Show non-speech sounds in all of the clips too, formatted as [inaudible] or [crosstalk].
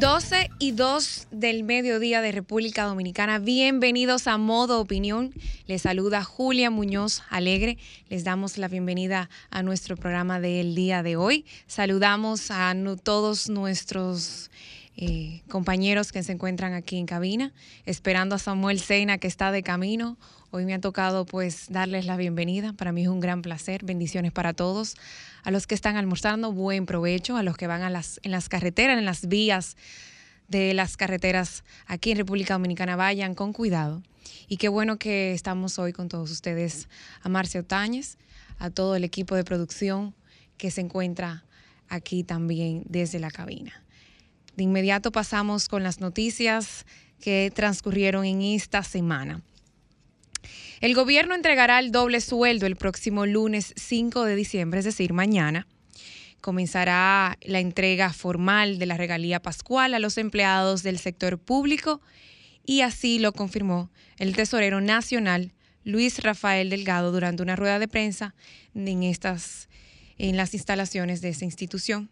12 y 2 del mediodía de República Dominicana. Bienvenidos a Modo Opinión. Les saluda Julia Muñoz Alegre. Les damos la bienvenida a nuestro programa del día de hoy. Saludamos a todos nuestros eh, compañeros que se encuentran aquí en cabina, esperando a Samuel Sena que está de camino. Hoy me ha tocado pues darles la bienvenida. Para mí es un gran placer. Bendiciones para todos. A los que están almorzando, buen provecho. A los que van a las, en las carreteras, en las vías de las carreteras aquí en República Dominicana, vayan con cuidado. Y qué bueno que estamos hoy con todos ustedes. A Marcia Otañez, a todo el equipo de producción que se encuentra aquí también desde la cabina. De inmediato pasamos con las noticias que transcurrieron en esta semana. El gobierno entregará el doble sueldo el próximo lunes 5 de diciembre, es decir, mañana. Comenzará la entrega formal de la regalía pascual a los empleados del sector público y así lo confirmó el tesorero nacional Luis Rafael Delgado durante una rueda de prensa en estas en las instalaciones de esa institución.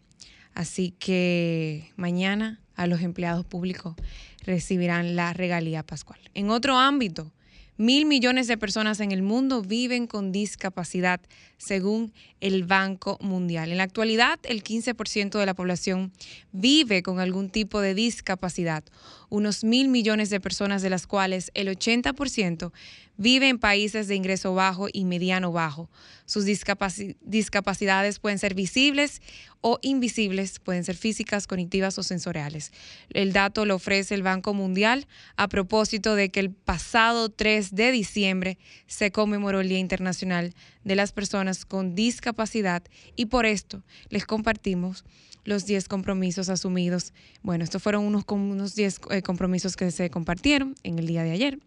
Así que mañana a los empleados públicos recibirán la regalía pascual. En otro ámbito, Mil millones de personas en el mundo viven con discapacidad, según el Banco Mundial. En la actualidad, el 15% de la población vive con algún tipo de discapacidad, unos mil millones de personas de las cuales el 80% vive en países de ingreso bajo y mediano bajo. Sus discapacidades pueden ser visibles o invisibles, pueden ser físicas, cognitivas o sensoriales. El dato lo ofrece el Banco Mundial a propósito de que el pasado 3 de diciembre se conmemoró el Día Internacional de las Personas con Discapacidad y por esto les compartimos los 10 compromisos asumidos. Bueno, estos fueron unos, unos 10 eh, compromisos que se compartieron en el día de ayer.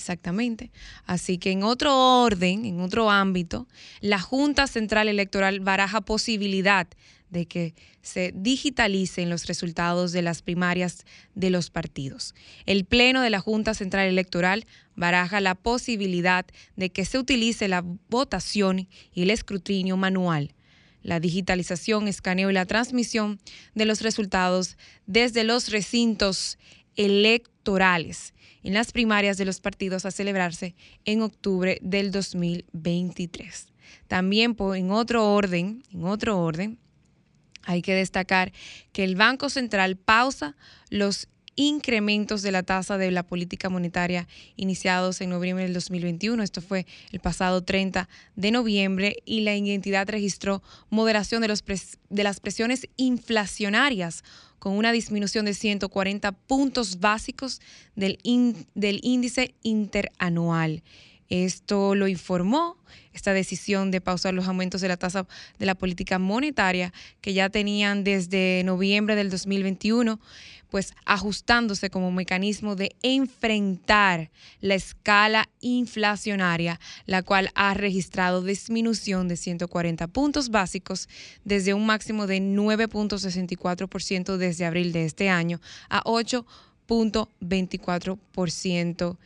Exactamente. Así que en otro orden, en otro ámbito, la Junta Central Electoral baraja posibilidad de que se digitalicen los resultados de las primarias de los partidos. El Pleno de la Junta Central Electoral baraja la posibilidad de que se utilice la votación y el escrutinio manual, la digitalización, escaneo y la transmisión de los resultados desde los recintos electorales en las primarias de los partidos a celebrarse en octubre del 2023. También en otro orden, en otro orden, hay que destacar que el Banco Central pausa los incrementos de la tasa de la política monetaria iniciados en noviembre del 2021. Esto fue el pasado 30 de noviembre y la entidad registró moderación de, los de las presiones inflacionarias con una disminución de 140 puntos básicos del, del índice interanual. Esto lo informó esta decisión de pausar los aumentos de la tasa de la política monetaria que ya tenían desde noviembre del 2021 pues ajustándose como mecanismo de enfrentar la escala inflacionaria, la cual ha registrado disminución de 140 puntos básicos desde un máximo de 9.64% desde abril de este año a 8.24%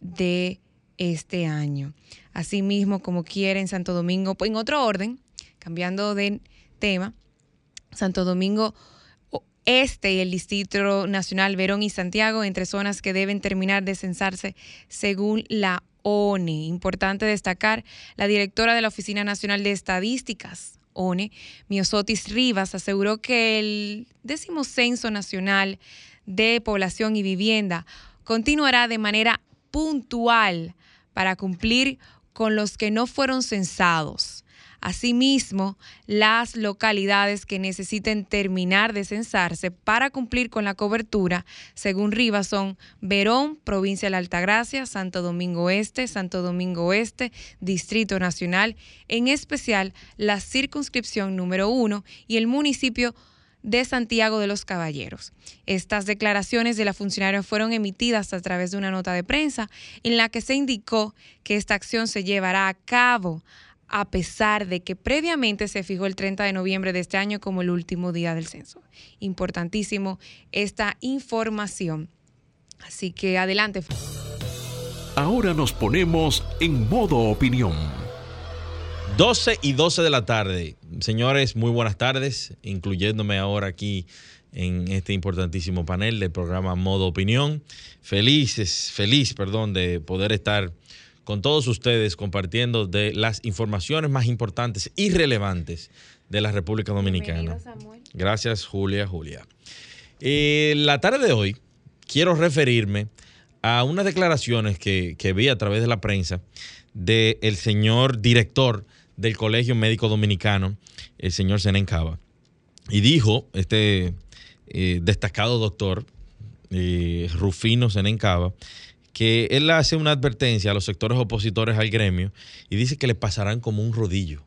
de este año. Asimismo, como quiere en Santo Domingo, en otro orden, cambiando de tema, Santo Domingo este y el Distrito Nacional Verón y Santiago entre zonas que deben terminar de censarse según la ONE. Importante destacar, la directora de la Oficina Nacional de Estadísticas, ONE, Miosotis Rivas, aseguró que el décimo censo nacional de población y vivienda continuará de manera puntual para cumplir con los que no fueron censados. Asimismo, las localidades que necesiten terminar de censarse para cumplir con la cobertura, según Rivas, son Verón, provincia de la Altagracia, Santo Domingo Este, Santo Domingo Oeste, Distrito Nacional, en especial la circunscripción número uno y el municipio Santiago de los Caballeros. Estas declaraciones de la funcionaria fueron emitidas a través de una nota de prensa en la que se indicó que esta acción se llevará a cabo a pesar de que previamente se fijó el 30 de noviembre de este año como el último día del censo. Importantísimo esta información. Así que adelante. Ahora nos ponemos en modo opinión. 12 y 12 de la tarde. Señores, muy buenas tardes, incluyéndome ahora aquí en este importantísimo panel del programa Modo Opinión. Felices, feliz, perdón, de poder estar con todos ustedes compartiendo de las informaciones más importantes y relevantes de la República Dominicana. Gracias, Julia, Julia. Eh, la tarde de hoy quiero referirme a unas declaraciones que, vi a través de la prensa del señor director del Colegio Médico Dominicano, el señor Cava. Y dijo, este eh, destacado doctor, eh, Rufino Cava, que él hace una advertencia a los sectores opositores al gremio y dice que le pasarán como un rodillo.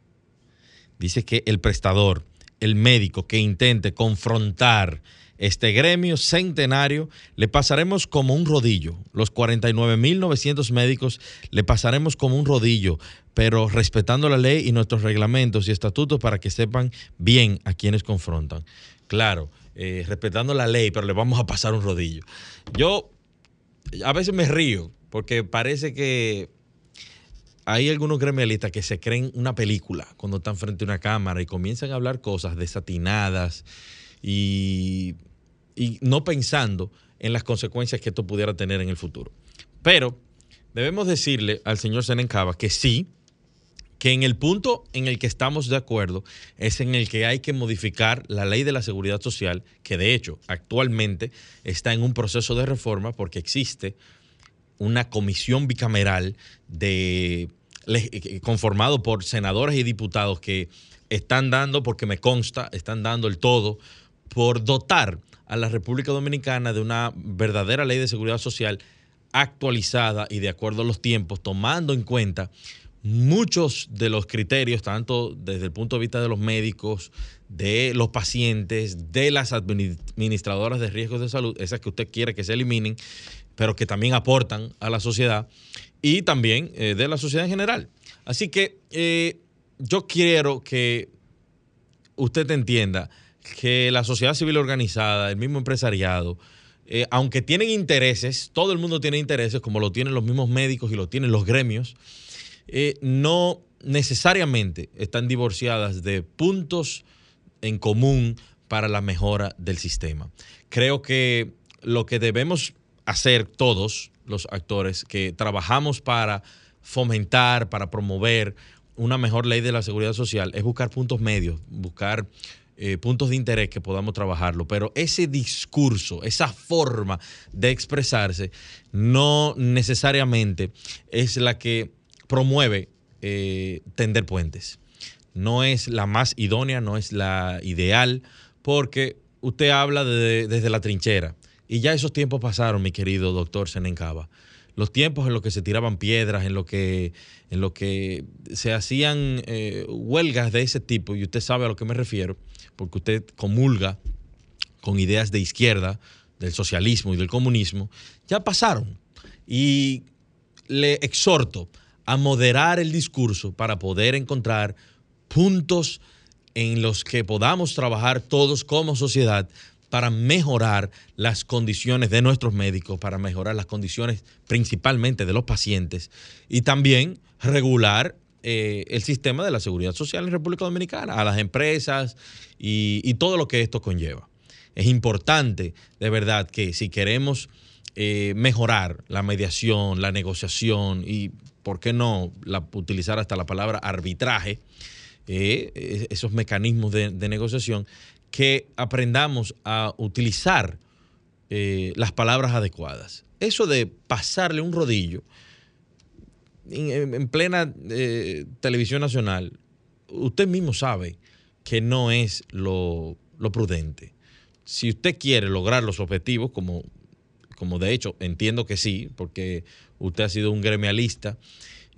Dice que el prestador, el médico que intente confrontar este gremio centenario, le pasaremos como un rodillo. Los 49.900 médicos le pasaremos como un rodillo, pero respetando la ley y nuestros reglamentos y estatutos para que sepan bien a quienes confrontan. Claro, eh, respetando la ley, pero le vamos a pasar un rodillo. Yo a veces me río porque parece que hay algunos gremialistas que se creen una película cuando están frente a una cámara y comienzan a hablar cosas desatinadas y, no pensando en las consecuencias que esto pudiera tener en el futuro. Pero debemos decirle al señor Senencaba que sí, que en el punto en el que estamos de acuerdo es en el que hay que modificar la ley de la seguridad social, que de hecho actualmente está en un proceso de reforma porque existe una comisión bicameral de conformado por senadores y diputados que están dando, porque me consta, están dando el todo por dotar a la República Dominicana de una verdadera ley de seguridad social actualizada y de acuerdo a los tiempos, tomando en cuenta muchos de los criterios, tanto desde el punto de vista de los médicos, de los pacientes, de las administradoras de riesgos de salud, esas que usted quiere que se eliminen, pero que también aportan a la sociedad, y también eh, de la sociedad en general. Así que eh, yo quiero que usted entienda que la sociedad civil organizada, el mismo empresariado, eh, aunque tienen intereses, todo el mundo tiene intereses, como lo tienen los mismos médicos y lo tienen los gremios, eh, no necesariamente están divorciadas de puntos en común para la mejora del sistema. Creo que lo que debemos hacer todos los actores que trabajamos para fomentar, para promover una mejor ley de la seguridad social es buscar puntos medios, buscar eh, puntos de interés que podamos trabajarlo, pero ese discurso, esa forma de expresarse, no necesariamente es la que promueve eh, tender puentes. No es la más idónea, no es la ideal, porque usted habla desde la trinchera. Y ya esos tiempos pasaron, mi querido doctor Senencaba. Los tiempos en los que se tiraban piedras, en los que, en lo que se hacían eh, huelgas de ese tipo, y usted sabe a lo que me refiero, porque usted comulga con ideas de izquierda, del socialismo y del comunismo, ya pasaron. Y le exhorto a moderar el discurso para poder encontrar puntos en los que podamos trabajar todos como sociedad para mejorar las condiciones de nuestros médicos, para mejorar las condiciones principalmente de los pacientes y también regular eh, el sistema de la seguridad social en República Dominicana, a las empresas y, todo lo que esto conlleva. Es importante, de verdad, que si queremos eh, mejorar la mediación, la negociación y ¿por qué no utilizar hasta la palabra arbitraje? Eh, esos mecanismos de, negociación, que aprendamos a utilizar eh, las palabras adecuadas. Eso de pasarle un rodillo en, plena eh, televisión nacional, usted mismo sabe que no es lo, lo, prudente. Si usted quiere lograr los objetivos, como, como de hecho entiendo que sí, porque usted ha sido un gremialista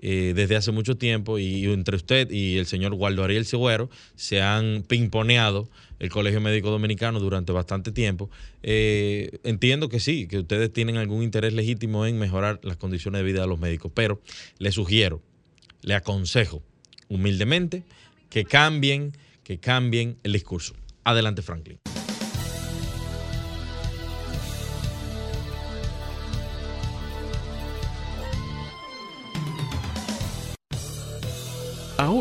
eh, desde hace mucho tiempo y, entre usted y el señor Waldo Ariel Següero se han pimponeado el Colegio Médico Dominicano durante bastante tiempo. Eh, entiendo que sí, que ustedes tienen algún interés legítimo en mejorar las condiciones de vida de los médicos, pero le sugiero, le aconsejo humildemente que cambien, que cambien el discurso. Adelante, Franklin.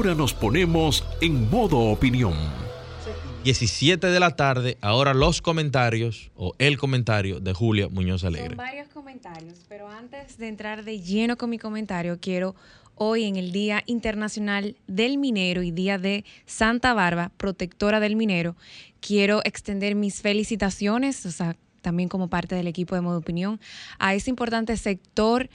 Ahora nos ponemos en modo opinión. 17 de la tarde, ahora los comentarios o el comentario de Julia Muñoz Alegre. Son varios comentarios, pero antes de entrar de lleno con mi comentario, quiero hoy en el Día Internacional del Minero y Día de Santa Barba, protectora del minero, quiero extender mis felicitaciones, o sea, también como parte del equipo de Modo Opinión, a ese importante sector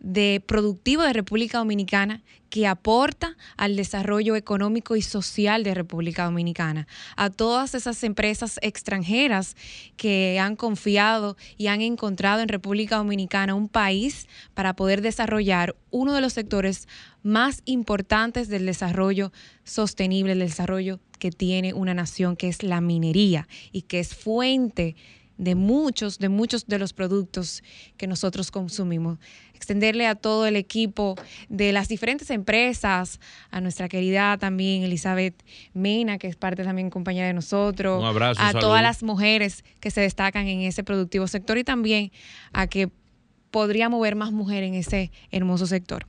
de productivo de República Dominicana que aporta al desarrollo económico y social de República Dominicana, a todas esas empresas extranjeras que han confiado y han encontrado en República Dominicana un país para poder desarrollar uno de los sectores más importantes del desarrollo sostenible, del desarrollo que tiene una nación, que es la minería y que es fuente de muchos, de muchos de los productos que nosotros consumimos. Extenderle a todo el equipo de las diferentes empresas, a nuestra querida también Elizabeth Mena, que es parte también compañera de nosotros, un abrazo, a todas las mujeres que se destacan en ese productivo sector y también a que podría mover más mujeres en ese hermoso sector.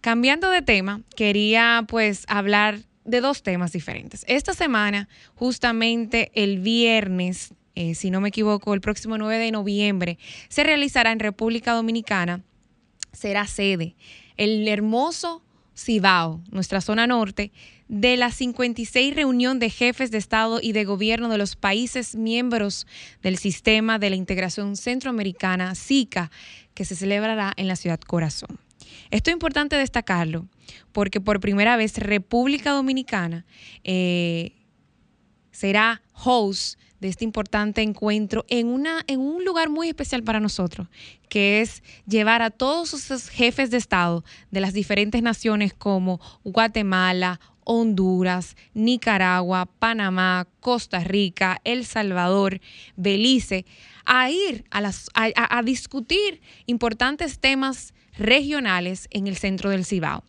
Cambiando de tema, quería pues hablar de dos temas diferentes. Esta semana, justamente el viernes eh, si no me equivoco, el próximo 9 de noviembre, se realizará en República Dominicana, será sede el hermoso Cibao, nuestra zona norte, de la 56 reunión de jefes de Estado y de Gobierno de los países miembros del Sistema de la Integración Centroamericana, SICA, que se celebrará en la ciudad Corazón. Esto es importante destacarlo porque por primera vez República Dominicana eh, será host de este importante encuentro en, una, en un lugar muy especial para nosotros, que es llevar a todos esos jefes de Estado de las diferentes naciones como Guatemala, Honduras, Nicaragua, Panamá, Costa Rica, El Salvador, Belice, a ir a, las, a, a discutir importantes temas regionales en el centro del Cibao.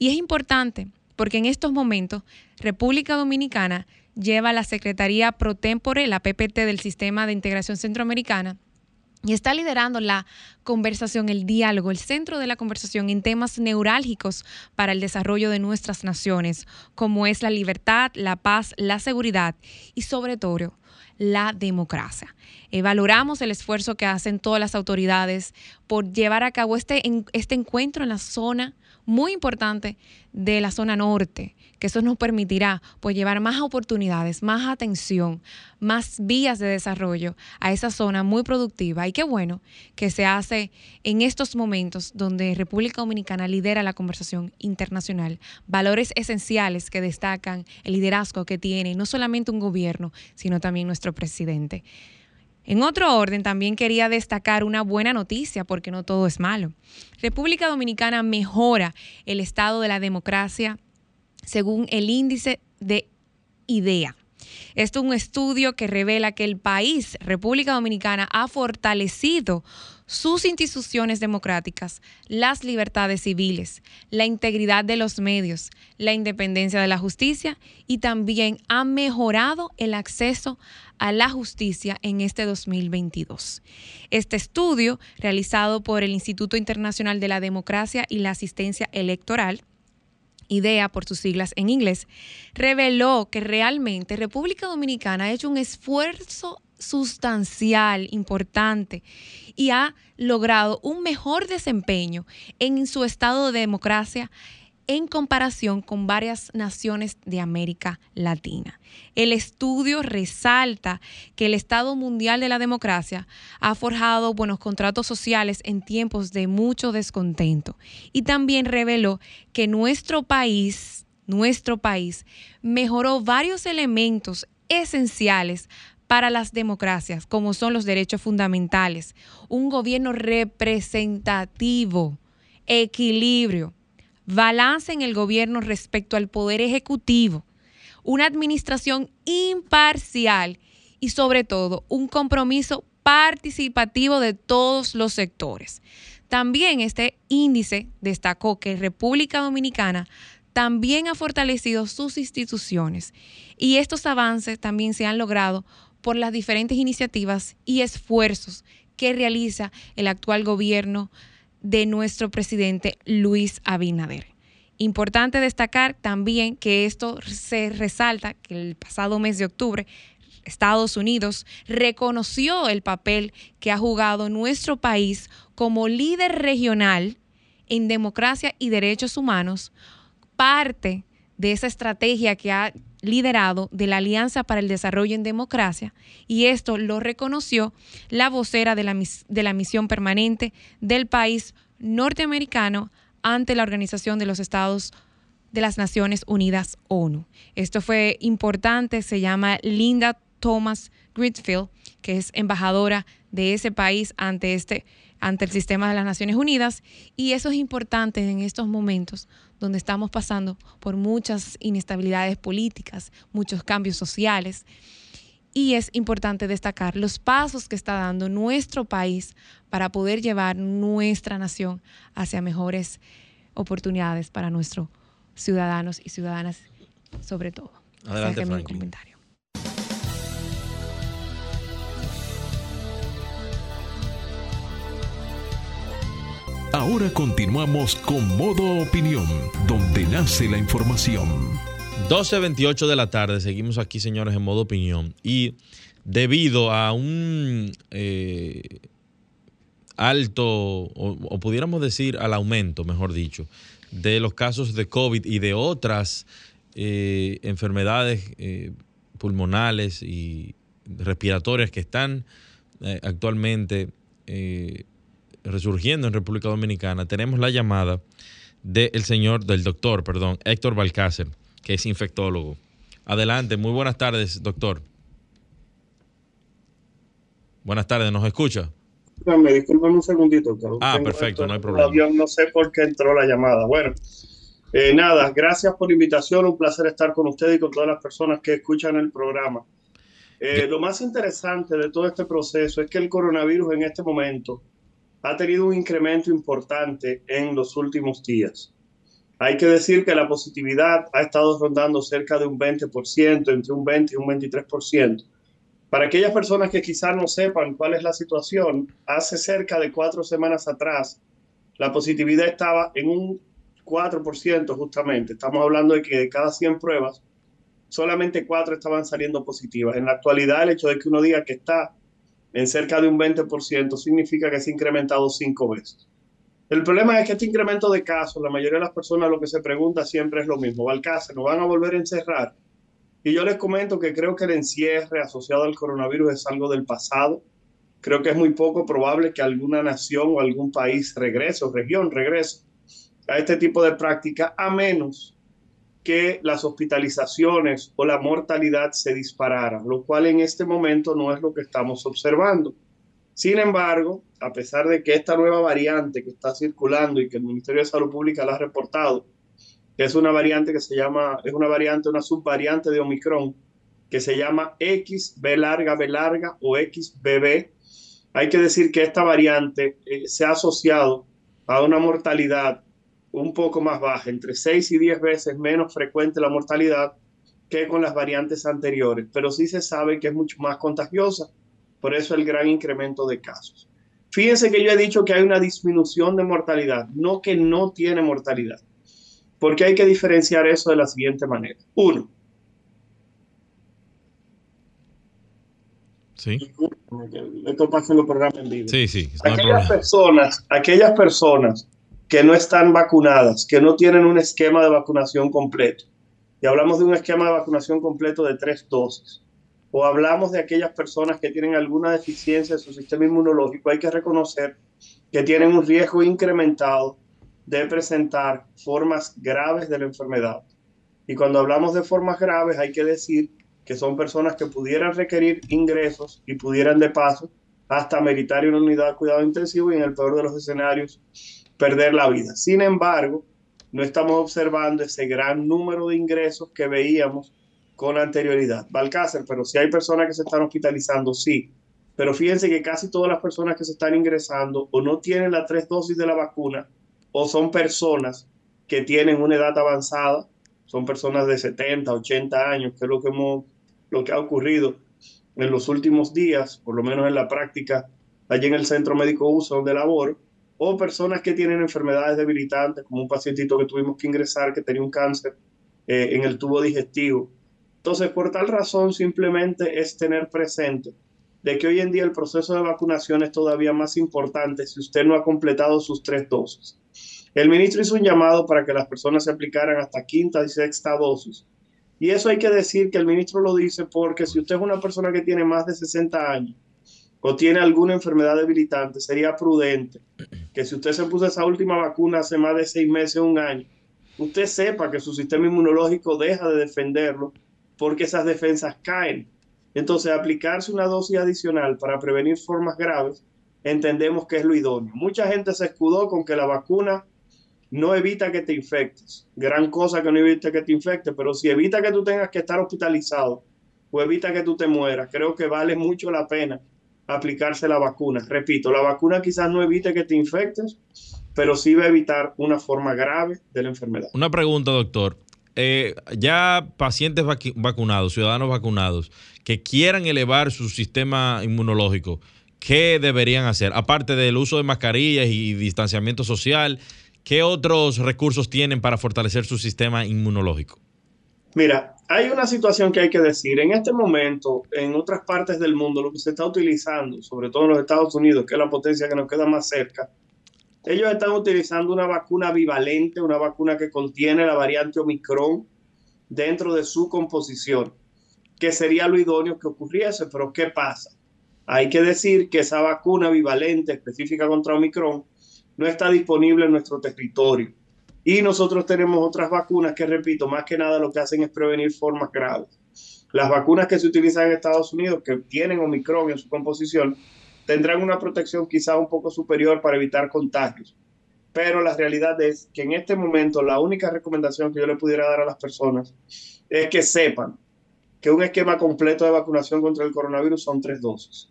Y es importante porque en estos momentos República Dominicana lleva la Secretaría Pro Tempore, la PPT del Sistema de Integración Centroamericana, y está liderando la conversación, el diálogo, el centro de la conversación en temas neurálgicos para el desarrollo de nuestras naciones, como es la libertad, la paz, la seguridad y sobre todo la democracia. Eh, valoramos el esfuerzo que hacen todas las autoridades por llevar a cabo este, este encuentro en la zona muy importante de la zona norte, que eso nos permitirá pues llevar más oportunidades, más atención, más vías de desarrollo a esa zona muy productiva. Y qué bueno que se hace en estos momentos donde República Dominicana lidera la conversación internacional, valores esenciales que destacan el liderazgo que tiene no solamente un gobierno, sino también nuestro presidente. En otro orden, también quería destacar una buena noticia, porque no todo es malo. República Dominicana mejora el estado de la democracia según el índice de IDEA. Esto es un estudio que revela que el país, República Dominicana, ha fortalecido sus instituciones democráticas, las libertades civiles, la integridad de los medios, la independencia de la justicia y también ha mejorado el acceso a la justicia en este 2022. Este estudio, realizado por el Instituto Internacional de la Democracia y la Asistencia Electoral, IDEA por sus siglas en inglés, reveló que realmente República Dominicana ha hecho un esfuerzo sustancial, importante, y ha logrado un mejor desempeño en su estado de democracia en comparación con varias naciones de América Latina. El estudio resalta que el Estado Mundial de la Democracia ha forjado buenos contratos sociales en tiempos de mucho descontento y también reveló que nuestro país, nuestro país, mejoró varios elementos esenciales para las democracias, como son los derechos fundamentales, un gobierno representativo, equilibrio, balance en el gobierno respecto al poder ejecutivo, una administración imparcial y sobre todo un compromiso participativo de todos los sectores. También este índice destacó que República Dominicana también ha fortalecido sus instituciones y estos avances también se han logrado por las diferentes iniciativas y esfuerzos que realiza el actual gobierno de nuestro presidente Luis Abinader. Importante destacar también que esto se resalta que el pasado mes de octubre Estados Unidos reconoció el papel que ha jugado nuestro país como líder regional en democracia y derechos humanos, parte de esa estrategia que ha liderado de la Alianza para el Desarrollo en Democracia, y esto lo reconoció la vocera de la, de la misión permanente del país norteamericano ante la Organización de los Estados de las Naciones Unidas, ONU. Esto fue importante, se llama Linda Thomas Gritfield, que es embajadora de ese país ante este ante el sistema de las Naciones Unidas y eso es importante en estos momentos donde estamos pasando por muchas inestabilidades políticas, muchos cambios sociales y es importante destacar los pasos que está dando nuestro país para poder llevar nuestra nación hacia mejores oportunidades para nuestros ciudadanos y ciudadanas sobre todo. Adelante, comentario. Ahora continuamos con Modo Opinión, donde nace la información. 12.28 de la tarde, seguimos aquí señores en Modo Opinión y debido a un eh, alto, o, pudiéramos decir al aumento, mejor dicho, de los casos de COVID y de otras eh, enfermedades eh, pulmonales y respiratorias que están actualmente resurgiendo en República Dominicana, tenemos la llamada del señor, del doctor, perdón, Héctor Balcácer, que es infectólogo. Adelante, muy buenas tardes, doctor. Buenas tardes, ¿nos escucha? Me disculpen un segundito. ah, perfecto, no hay problema. no sé por qué entró la llamada. Bueno, eh, nada, gracias por la invitación, un placer estar con usted y con todas las personas que escuchan el programa. Eh, lo más interesante de todo este proceso es que el coronavirus en este momento ha tenido un incremento importante en los últimos días. Hay que decir que la positividad ha estado rondando cerca de un 20%, entre un 20 y un 23%. Para aquellas personas que quizás no sepan cuál es la situación, hace cerca de cuatro semanas atrás, la positividad estaba en un 4% justamente. Estamos hablando de que de cada 100 pruebas, solamente cuatro estaban saliendo positivas. En la actualidad, el hecho de que uno diga que está en cerca de un 20%, significa que se ha incrementado cinco veces. El problema es que este incremento de casos, la mayoría de las personas lo que se pregunta siempre es lo mismo, Balcácer, ¿nos van a volver a encerrar? Y yo les comento que creo que el encierre asociado al coronavirus es algo del pasado. Creo que es muy poco probable que alguna nación o algún país regrese o región regrese a este tipo de práctica, a menos que las hospitalizaciones o la mortalidad se dispararan, lo cual en este momento no es lo que estamos observando. Sin embargo, a pesar de que esta nueva variante que está circulando y que el Ministerio de Salud Pública la ha reportado, es una variante que se llama, es una variante, una subvariante de Omicron, que se llama XB larga, B larga o XBB, hay que decir que esta variante eh, se ha asociado a una mortalidad un poco más baja, entre 6 y 10 veces menos frecuente la mortalidad que con las variantes anteriores, pero sí se sabe que es mucho más contagiosa, por eso el gran incremento de casos. Fíjense que yo he dicho que hay una disminución de mortalidad, no que no tiene mortalidad, porque hay que diferenciar eso de la siguiente manera. Uno, Sí. Esto pasa en los programas en vivo. Sí, sí. aquellas personas, aquellas personas que no están vacunadas, que no tienen un esquema de vacunación completo. Y hablamos de un esquema de vacunación completo de tres dosis. O hablamos de aquellas personas que tienen alguna deficiencia en su sistema inmunológico, hay que reconocer que tienen un riesgo incrementado de presentar formas graves de la enfermedad. Y cuando hablamos de formas graves, hay que decir que son personas que pudieran requerir ingresos y pudieran de paso hasta meritar una unidad de cuidado intensivo y en el peor de los escenarios perder la vida. Sin embargo, no estamos observando ese gran número de ingresos que veíamos con anterioridad. Balcácer, pero si hay personas que se están hospitalizando, sí. Pero fíjense que casi todas las personas que se están ingresando o no tienen las tres dosis de la vacuna o son personas que tienen una edad avanzada, son personas de 70, 80 años, que es lo que, hemos, lo que ha ocurrido en los últimos días, por lo menos en la práctica, allí en el centro médico uso donde laboro, o personas que tienen enfermedades debilitantes, como un pacientito que tuvimos que ingresar que tenía un cáncer eh, en el tubo digestivo. Entonces, por tal razón, simplemente es tener presente de que hoy en día el proceso de vacunación es todavía más importante si usted no ha completado sus tres dosis. El ministro hizo un llamado para que las personas se aplicaran hasta quinta y sexta dosis. Y eso hay que decir que el ministro lo dice porque si usted es una persona que tiene más de 60 años o tiene alguna enfermedad debilitante, sería prudente que si usted se puso esa última vacuna hace más de seis meses, un año, usted sepa que su sistema inmunológico deja de defenderlo porque esas defensas caen. Entonces, aplicarse una dosis adicional para prevenir formas graves, entendemos que es lo idóneo. Mucha gente se escudó con que la vacuna no evita que te infectes. Gran cosa que no evite que te infectes, pero si evita que tú tengas que estar hospitalizado o evita que tú te mueras, creo que vale mucho la pena aplicarse la vacuna. Repito, la vacuna quizás no evite que te infectes, pero sí va a evitar una forma grave de la enfermedad. Una pregunta, doctor. Eh, ya pacientes vacunados, ciudadanos vacunados, que quieran elevar su sistema inmunológico, ¿qué deberían hacer? Aparte del uso de mascarillas y distanciamiento social, ¿qué otros recursos tienen para fortalecer su sistema inmunológico? Mira, hay una situación que hay que decir. En este momento, en otras partes del mundo, lo que se está utilizando, sobre todo en los Estados Unidos, que es la potencia que nos queda más cerca, ellos están utilizando una vacuna bivalente, una vacuna que contiene la variante Omicron dentro de su composición, que sería lo idóneo que ocurriese. Pero ¿qué pasa? Hay que decir que esa vacuna bivalente específica contra Omicron no está disponible en nuestro territorio y nosotros tenemos otras vacunas que, repito, más que nada lo que hacen es prevenir formas graves. Las vacunas que se utilizan en Estados Unidos, que tienen Omicron en su composición, tendrán una protección quizá un poco superior para evitar contagios. Pero la realidad es que en este momento la única recomendación que yo le pudiera dar a las personas es que sepan que un esquema completo de vacunación contra el coronavirus son tres dosis.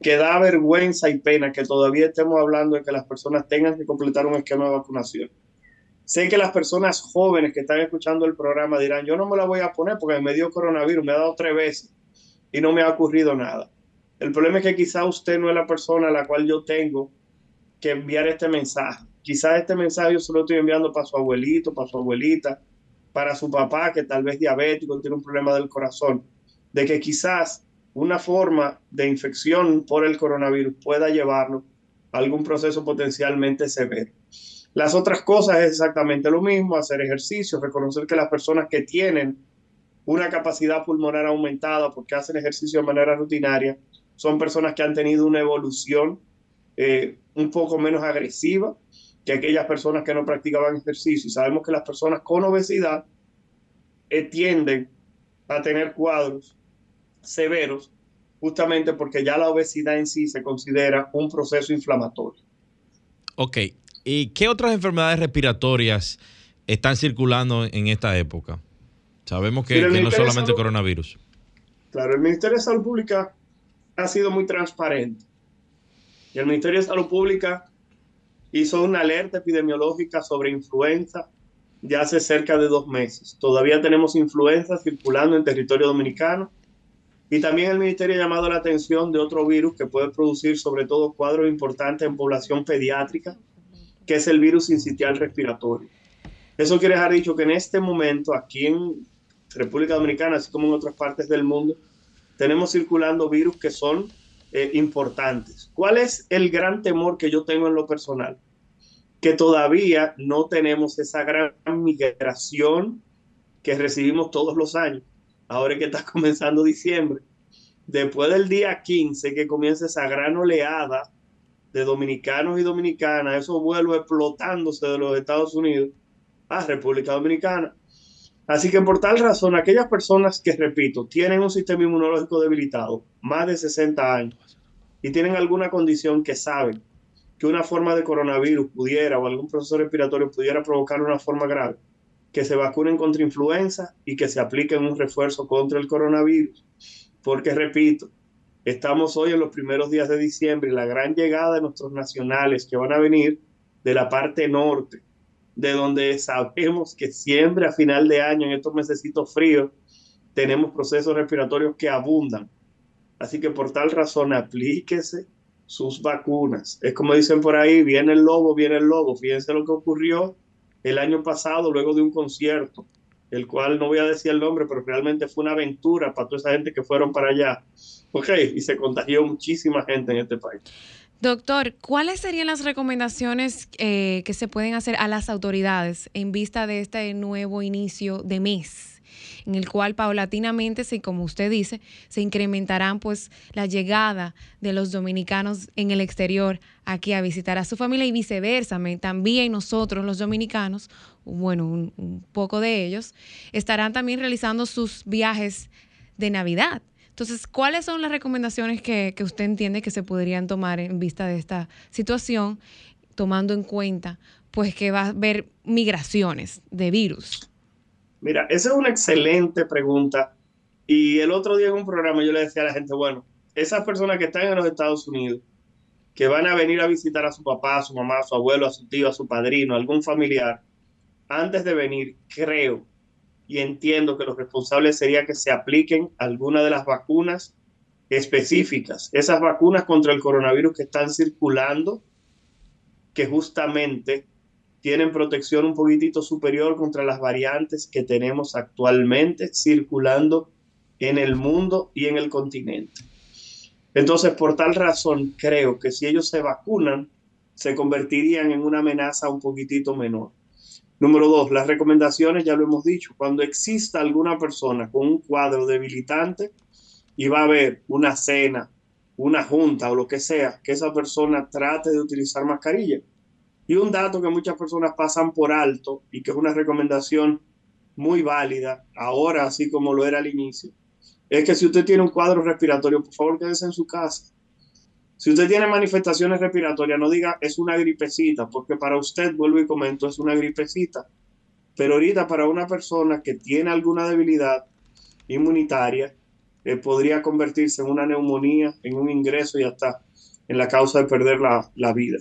Que da vergüenza y pena que todavía estemos hablando de que las personas tengan que completar un esquema de vacunación. Sé que las personas jóvenes que están escuchando el programa dirán, yo no me la voy a poner porque me dio coronavirus, me ha dado tres veces y no me ha ocurrido nada. El problema es que quizá usted no es la persona a la cual yo tengo que enviar este mensaje. Quizás este mensaje yo se lo estoy enviando para su abuelito, para su abuelita, para su papá que tal vez diabético, tiene un problema del corazón, de que quizás una forma de infección por el coronavirus pueda llevarlo a algún proceso potencialmente severo. Las otras cosas es exactamente lo mismo, hacer ejercicio, reconocer que las personas que tienen una capacidad pulmonar aumentada porque hacen ejercicio de manera rutinaria son personas que han tenido una evolución eh, un poco menos agresiva que aquellas personas que no practicaban ejercicio. Y sabemos que las personas con obesidad eh, tienden a tener cuadros severos justamente porque ya la obesidad en sí se considera un proceso inflamatorio. Ok, ¿Y qué otras enfermedades respiratorias están circulando en esta época? Sabemos que, no solamente el coronavirus. Claro, el Ministerio de Salud Pública ha sido muy transparente. Y el Ministerio de Salud Pública hizo una alerta epidemiológica sobre influenza ya hace cerca de dos meses. Todavía tenemos influenza circulando en territorio dominicano. Y también el Ministerio ha llamado la atención de otro virus que puede producir sobre todo cuadros importantes en población pediátrica, que es el virus incitial respiratorio. Eso quiere dejar dicho que en este momento, aquí en República Dominicana, así como en otras partes del mundo, tenemos circulando virus que son eh, importantes. ¿Cuál es el gran temor que yo tengo en lo personal? Que todavía no tenemos esa gran migración que recibimos todos los años. Ahora que está [laughs] comenzando diciembre, después del día 15 que comienza esa gran oleada de dominicanos y dominicanas, esos vuelos explotándose de los Estados Unidos a República Dominicana. Así que por tal razón, aquellas personas que, repito, tienen un sistema inmunológico debilitado, más de 60 años, y tienen alguna condición que saben que una forma de coronavirus pudiera o algún proceso respiratorio pudiera provocar una forma grave, que se vacunen contra influenza y que se apliquen un refuerzo contra el coronavirus. Porque, repito, estamos hoy en los primeros días de diciembre y la gran llegada de nuestros nacionales que van a venir de la parte norte, de donde sabemos que siempre a final de año, en estos mesecitos fríos, tenemos procesos respiratorios que abundan. Así que por tal razón, aplíquese sus vacunas. Es como dicen por ahí, viene el lobo, viene el lobo. Fíjense lo que ocurrió el año pasado luego de un concierto, el cual no voy a decir el nombre, pero realmente fue una aventura para toda esa gente que fueron para allá. Ok, y se contagió muchísima gente en este país. Doctor, ¿cuáles serían las recomendaciones eh, que se pueden hacer a las autoridades en vista de este nuevo inicio de mes? en el cual paulatinamente, como usted dice, se incrementarán pues la llegada de los dominicanos en el exterior aquí a visitar a su familia y viceversa. También nosotros los dominicanos, bueno, un, poco de ellos, estarán también realizando sus viajes de Navidad. Entonces, ¿cuáles son las recomendaciones que, que, usted entiende que se podrían tomar en vista de esta situación, tomando en cuenta pues que va a haber migraciones de virus? Mira, esa es una excelente pregunta. Y el otro día en un programa yo le decía a la gente, bueno, esas personas que están en los Estados Unidos, que van a venir a visitar a su papá, a su mamá, a su abuelo, a su tío, a su padrino, a algún familiar, antes de venir, creo y entiendo que lo responsable sería que se apliquen algunas de las vacunas específicas, esas vacunas contra el coronavirus que están circulando, que justamente tienen protección un poquitito superior contra las variantes que tenemos actualmente circulando en el mundo y en el continente. Entonces, por tal razón, creo que si ellos se vacunan, se convertirían en una amenaza un poquitito menor. Número dos, las recomendaciones, ya lo hemos dicho, cuando exista alguna persona con un cuadro debilitante y va a haber una cena, una junta o lo que sea, que esa persona trate de utilizar mascarilla y un dato que muchas personas pasan por alto y que es una recomendación muy válida, ahora así como lo era al inicio, es que si usted tiene un cuadro respiratorio, por favor quédese en su casa. Si usted tiene manifestaciones respiratorias, no diga es una gripecita, porque para usted, vuelvo y comento, es una gripecita. Pero ahorita para una persona que tiene alguna debilidad inmunitaria, eh, podría convertirse en una neumonía, en un ingreso y hasta en la causa de perder la, la vida.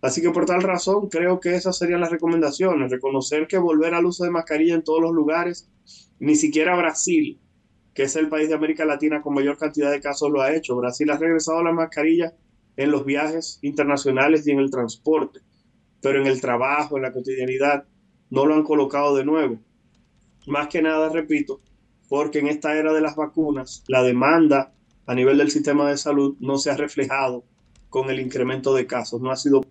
Así que por tal razón creo que esas serían las recomendaciones, reconocer que volver al uso de mascarilla en todos los lugares, ni siquiera Brasil, que es el país de América Latina con mayor cantidad de casos, lo ha hecho. Brasil ha regresado a la mascarilla en los viajes internacionales y en el transporte, pero en el trabajo, en la cotidianidad, no lo han colocado de nuevo. Más que nada, repito, porque en esta era de las vacunas, la demanda a nivel del sistema de salud no se ha reflejado con el incremento de casos, no ha sido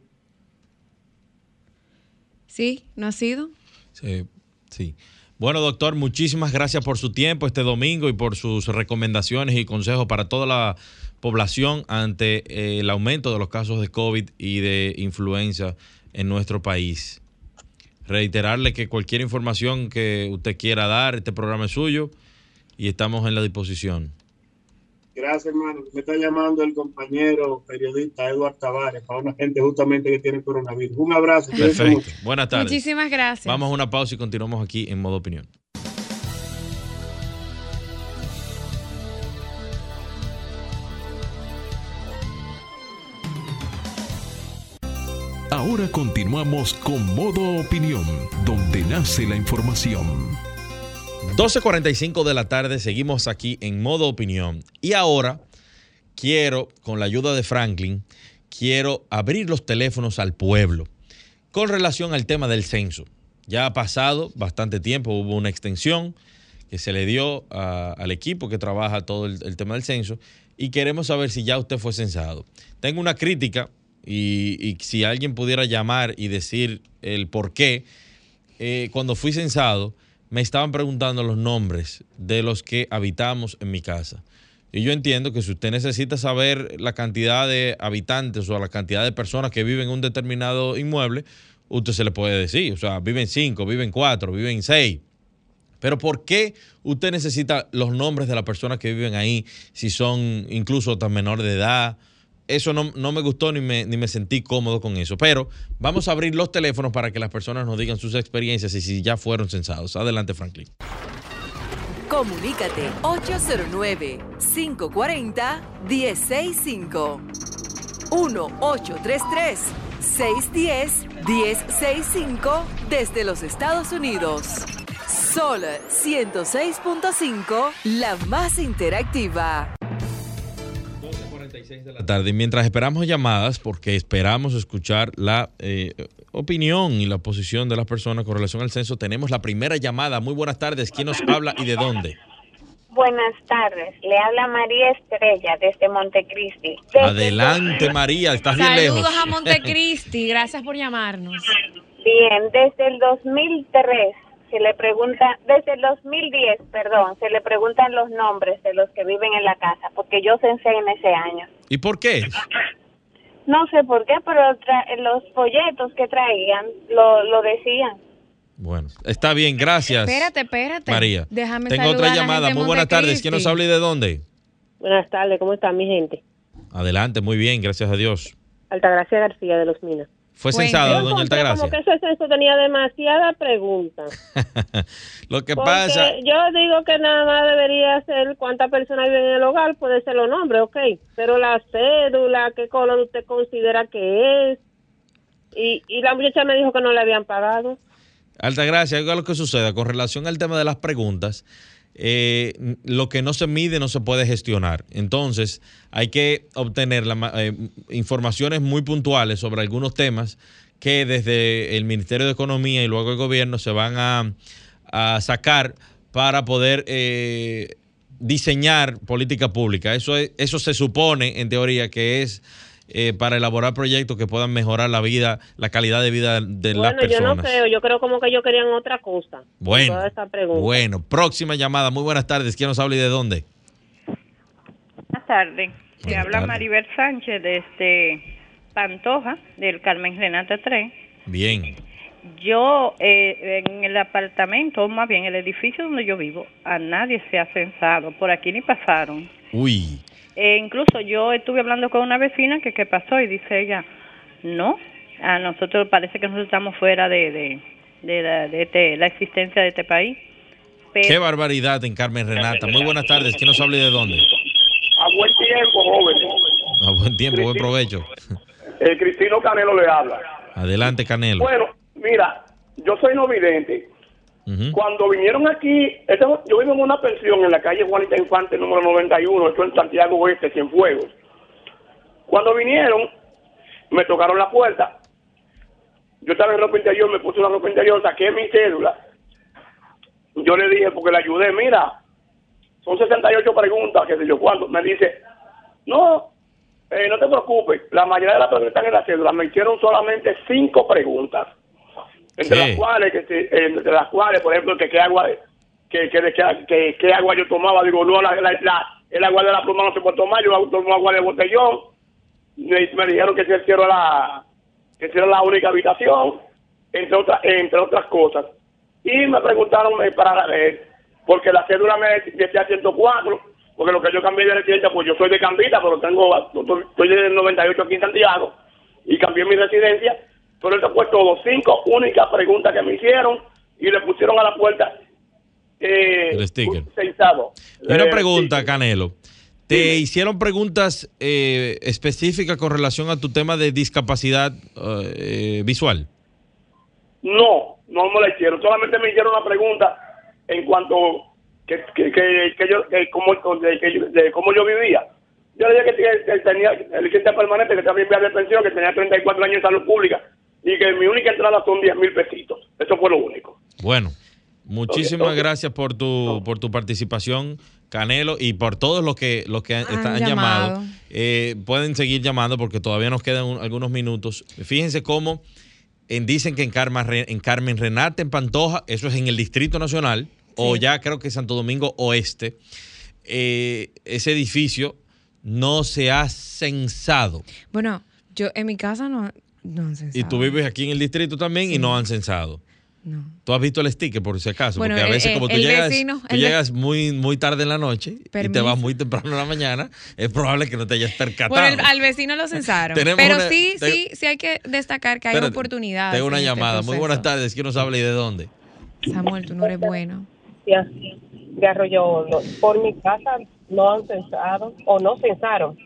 Sí, ¿no ha sido? Sí, sí. Bueno, doctor, muchísimas gracias por su tiempo este domingo y por sus recomendaciones y consejos para toda la población ante eh, el aumento de los casos de COVID y de influenza en nuestro país. Reiterarle que cualquier información que usted quiera dar, este programa es suyo y estamos en la disposición. Gracias, hermano. Me está llamando el compañero periodista Eduardo Tavares para una gente justamente que tiene coronavirus. Un abrazo. Perfecto. Buenas tardes. Muchísimas gracias. Vamos a una pausa y continuamos aquí en modo opinión. Ahora continuamos con modo opinión, donde nace la información. 12.45 de la tarde, seguimos aquí en modo opinión. Y ahora quiero, con la ayuda de Franklin, quiero abrir los teléfonos al pueblo con relación al tema del censo. Ya ha pasado bastante tiempo, hubo una extensión que se le dio al equipo que trabaja todo el, tema del censo y queremos saber si ya usted fue censado. Tengo una crítica y, si alguien pudiera llamar y decir el por qué, eh, cuando fui censado, me estaban preguntando los nombres de los que habitamos en mi casa. Y yo entiendo que si usted necesita saber la cantidad de habitantes o la cantidad de personas que viven en un determinado inmueble, usted se le puede decir, o sea, viven cinco, viven cuatro, viven seis. Pero ¿por qué usted necesita los nombres de las personas que viven ahí si son incluso tan menores de edad? Eso no, no me gustó ni me, ni me sentí cómodo con eso. Pero vamos a abrir los teléfonos para que las personas nos digan sus experiencias y si ya fueron censados. Adelante, Franklin. Comunícate 809-540-1065. 1-833-610-1065 desde los Estados Unidos. Sol 106.5, la más interactiva. 12.46 de la tarde. Mientras esperamos llamadas, porque esperamos escuchar la eh, opinión y la posición de las personas con relación al censo, tenemos la primera llamada. Muy buenas tardes. ¿Quién nos habla y de dónde? Buenas tardes, le habla María Estrella desde Montecristi. Desde Adelante, María. Estás bien lejos. Saludos a [laughs] Montecristi, gracias por llamarnos. Bien, desde el 2003 se le pregunta, desde el 2010, perdón, se le preguntan los nombres de los que viven en la casa, porque yo censé en ese año. ¿Y por qué? No sé por qué, pero tra- los folletos que traían lo, lo decían. Bueno, está bien, gracias. Espérate, espérate. María. Déjame Tengo otra llamada. Muy buenas tardes. ¿Quién nos habla y de dónde? Buenas tardes, ¿cómo está mi gente? Adelante, muy bien, gracias a Dios. Altagracia García de Los Minas. Fue Bueno. censada, Yo doña Altagracia. Como que ese censo tenía demasiadas preguntas. [laughs] Lo que Porque pasa, yo digo que nada más debería ser cuántas personas viven en el hogar, puede ser los nombres, ok. Pero la cédula, qué color usted considera que es. Y, y la muchacha me dijo que no le habían pagado. Altagracia, oiga lo que suceda con relación al tema de las preguntas. Eh, lo que no se mide no se puede gestionar. Entonces, hay que obtener eh, informaciones muy puntuales sobre algunos temas que desde el Ministerio de Economía y luego el gobierno se van a, sacar para poder eh, diseñar política pública. Eso, es- eso se supone, en teoría, que es eh, para elaborar proyectos que puedan mejorar la vida, la calidad de vida de las bueno, yo no personas. creo, yo creo como que ellos querían otra cosa. Bueno, toda esta pregunta. bueno, próxima llamada. Muy buenas tardes. ¿Quién nos habla y de dónde? Buenas tardes. Se Buenas habla. Maribel Sánchez desde Pantoja, del Carmen Renata 3. Bien. Yo, eh, en el apartamento, o más bien el edificio donde yo vivo, a nadie se ha censado. Por aquí ni pasaron. Uy. Eh, incluso yo estuve hablando con una vecina que qué pasó y dice ella, no, a nosotros parece que nosotros estamos fuera de, de, de, la, de este- la existencia de este país. Pero, Qué barbaridad en Carmen Renata. Muy buenas tardes. ¿Quién nos habla y de dónde? A buen tiempo, joven. A buen tiempo, buen provecho. El Cristino Canelo le habla. Adelante, Canelo. Bueno, mira, yo soy no vidente. Cuando vinieron aquí, yo vivo en una pensión en la calle Juanita Infante, número 91, esto en Santiago Oeste, Cienfuegos. Cuando vinieron, me tocaron la puerta. Yo estaba en ropa interior, me puse una ropa interior, saqué mi cédula. Yo le dije, porque le ayudé, mira, son 68 preguntas, que sé yo cuánto. Me dice, no, eh, no te preocupes, la mayoría de las preguntas están en la cédula. Me hicieron solamente cinco preguntas entre ¿Qué? las cuales que entre las cuales por ejemplo que qué agua que que, que, que- agua yo tomaba. Digo no la, la- la- el agua de la pluma no se puede tomar yo tomo agua de botellón. Me, me dijeron que se hiciera la que era la única habitación entre otras entre otras cosas. Y me preguntaron eh, para eh, porque la cédula me decía 104 porque lo que yo cambié de residencia pues yo soy de Cambita pero tengo estoy desde el 98 aquí en Santiago y cambié mi residencia, pero esto fue todo, cinco únicas preguntas que me hicieron y le pusieron a la puerta eh, El sticker. una Eh, pregunta. Canelo. ¿Te hicieron preguntas eh, específicas con relación a tu tema de discapacidad eh, visual? No, no me la hicieron, solamente me hicieron una pregunta en cuanto que, que, que, que yo, que cómo, de, cómo yo vivía. Yo le dije que, te- que tenía el licencia permanente, que también vivía de pensión, que tenía 34 años en salud pública y que mi única entrada son 10 mil pesitos. Eso fue lo único. Bueno, muchísimas gracias por tu, por tu participación, Canelo, y por todos los que, los que han, están- han llamado. llamado. Eh, pueden seguir llamando porque todavía nos quedan un- algunos minutos. Fíjense cómo en, dicen que en, Carmen, Re- en Carmen Renate, en Pantoja, eso es en el Distrito Nacional, o ya creo que Santo Domingo Oeste, eh, ese edificio no se ha censado. Bueno, yo en mi casa no, no han Y tú vives aquí en el distrito también y no han censado. No. ¿Tú has visto el sticker por si acaso? Bueno, Porque a el- veces como tú llegas, vecino, tú llegas muy, muy tarde en la noche y te vas muy temprano en la mañana, es probable que no te hayas percatado. Bueno, el- al vecino lo censaron. [laughs] Tenemos Pero una- sí, te- sí, sí hay que destacar que hay Espérate, oportunidades. Tengo una este llamada. Muy buenas tardes. ¿Quién nos habla y de dónde? Samuel, tú no eres bueno. de Arroyo. Por mi casa no han censado o no censaron.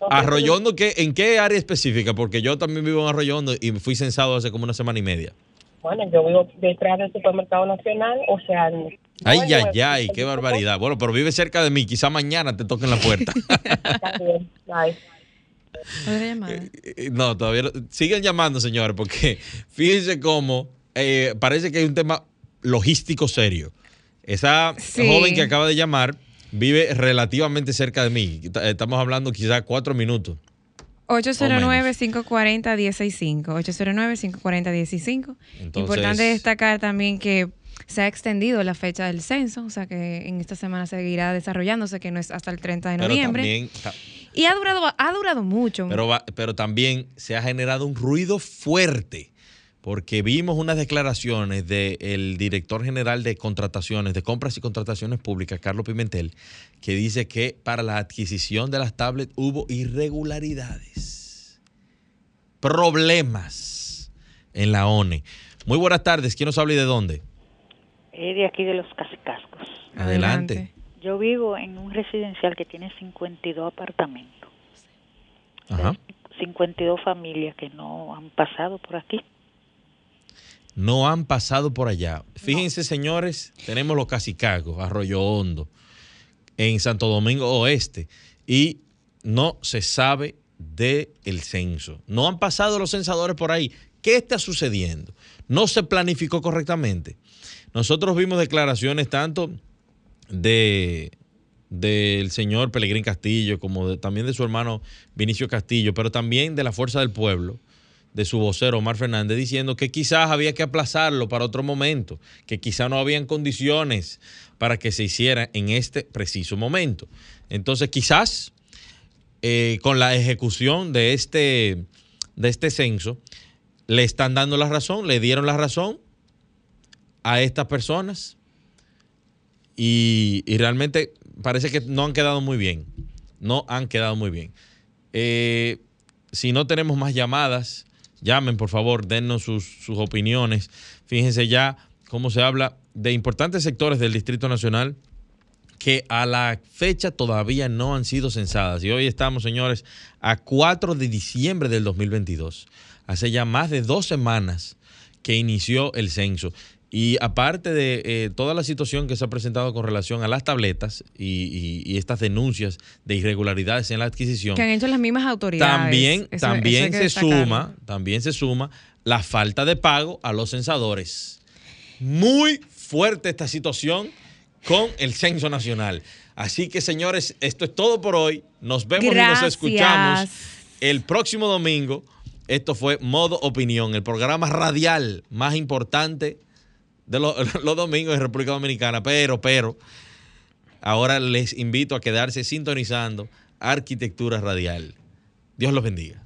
No sé Arroyo Hondo, ¿qué- ¿en qué área específica? Porque yo también vivo en Arroyo Hondo y fui censado hace como una semana y media. Bueno, yo vivo detrás del supermercado nacional, o sea... Ay, ay, ay, qué barbaridad. Bueno, pero vive cerca de mí. Quizá mañana te toquen la puerta. [laughs] está bien, bye. Otra llamada. Eh, No, todavía no. Sigan llamando, señores, porque [laughs] fíjense cómo eh, parece que hay un tema logístico serio. Esa Sí. joven que acaba de llamar vive relativamente cerca de mí. Estamos hablando quizás cuatro minutos. 809-540-165. 809-540-165. Entonces- Importante destacar también que se ha extendido la fecha del censo, o sea que en esta semana seguirá desarrollándose, que no es hasta el 30 de Pero noviembre. también, ta- Y ha durado, ha durado mucho. pero, va- pero también se ha generado un ruido fuerte porque vimos unas declaraciones del director general de contrataciones, de compras y contrataciones públicas, Carlos Pimentel, que dice que para la adquisición de las tablets hubo irregularidades, problemas en la ONE. Muy buenas tardes, ¿quién nos habla y de dónde? Eh, de aquí de los Casicascos. Adelante. Yo vivo en un residencial que tiene 52 apartamentos, Ajá. 52 familias que no han pasado por aquí. No han pasado por allá. Fíjense, señores, tenemos los Casicagos, Arroyo Hondo, en Santo Domingo Oeste, y no se sabe del el censo. No han pasado los censadores por ahí. ¿Qué está sucediendo? No se planificó correctamente. Nosotros vimos declaraciones tanto de del señor Pelegrín Castillo, como de- también de su hermano Vinicio Castillo, pero también de la Fuerza del Pueblo, de su vocero Omar Fernández, diciendo que quizás había que aplazarlo para otro momento, que quizás no habían condiciones para que se hiciera en este preciso momento. Entonces, quizás eh, con la ejecución de este, de este censo, le están dando la razón, le dieron la razón a estas personas y, realmente parece que no han quedado muy bien. No han quedado muy bien. Eh, si no tenemos más llamadas, llamen por favor, dennos sus, sus opiniones. Fíjense ya cómo se habla de importantes sectores del Distrito Nacional que a la fecha todavía no han sido censadas. Y hoy estamos, señores, a 4 de diciembre del 2022. Hace ya más de dos semanas que inició el censo. Y aparte de eh, toda la situación que se ha presentado con relación a las tabletas y, y- y estas denuncias de irregularidades en la adquisición, Que han hecho las mismas autoridades. también, Eso- también eso se suma, también se suma la falta de pago a los censadores. Muy fuerte esta situación con el censo nacional. Así que, señores, esto es todo por hoy. Nos vemos y nos escuchamos el próximo domingo. Esto fue Modo Opinión, el programa radial más importante de lo- [laughs] los domingos en República Dominicana. Pero, pero, ahora les invito a quedarse sintonizando Arquitectura Radial. Dios los bendiga.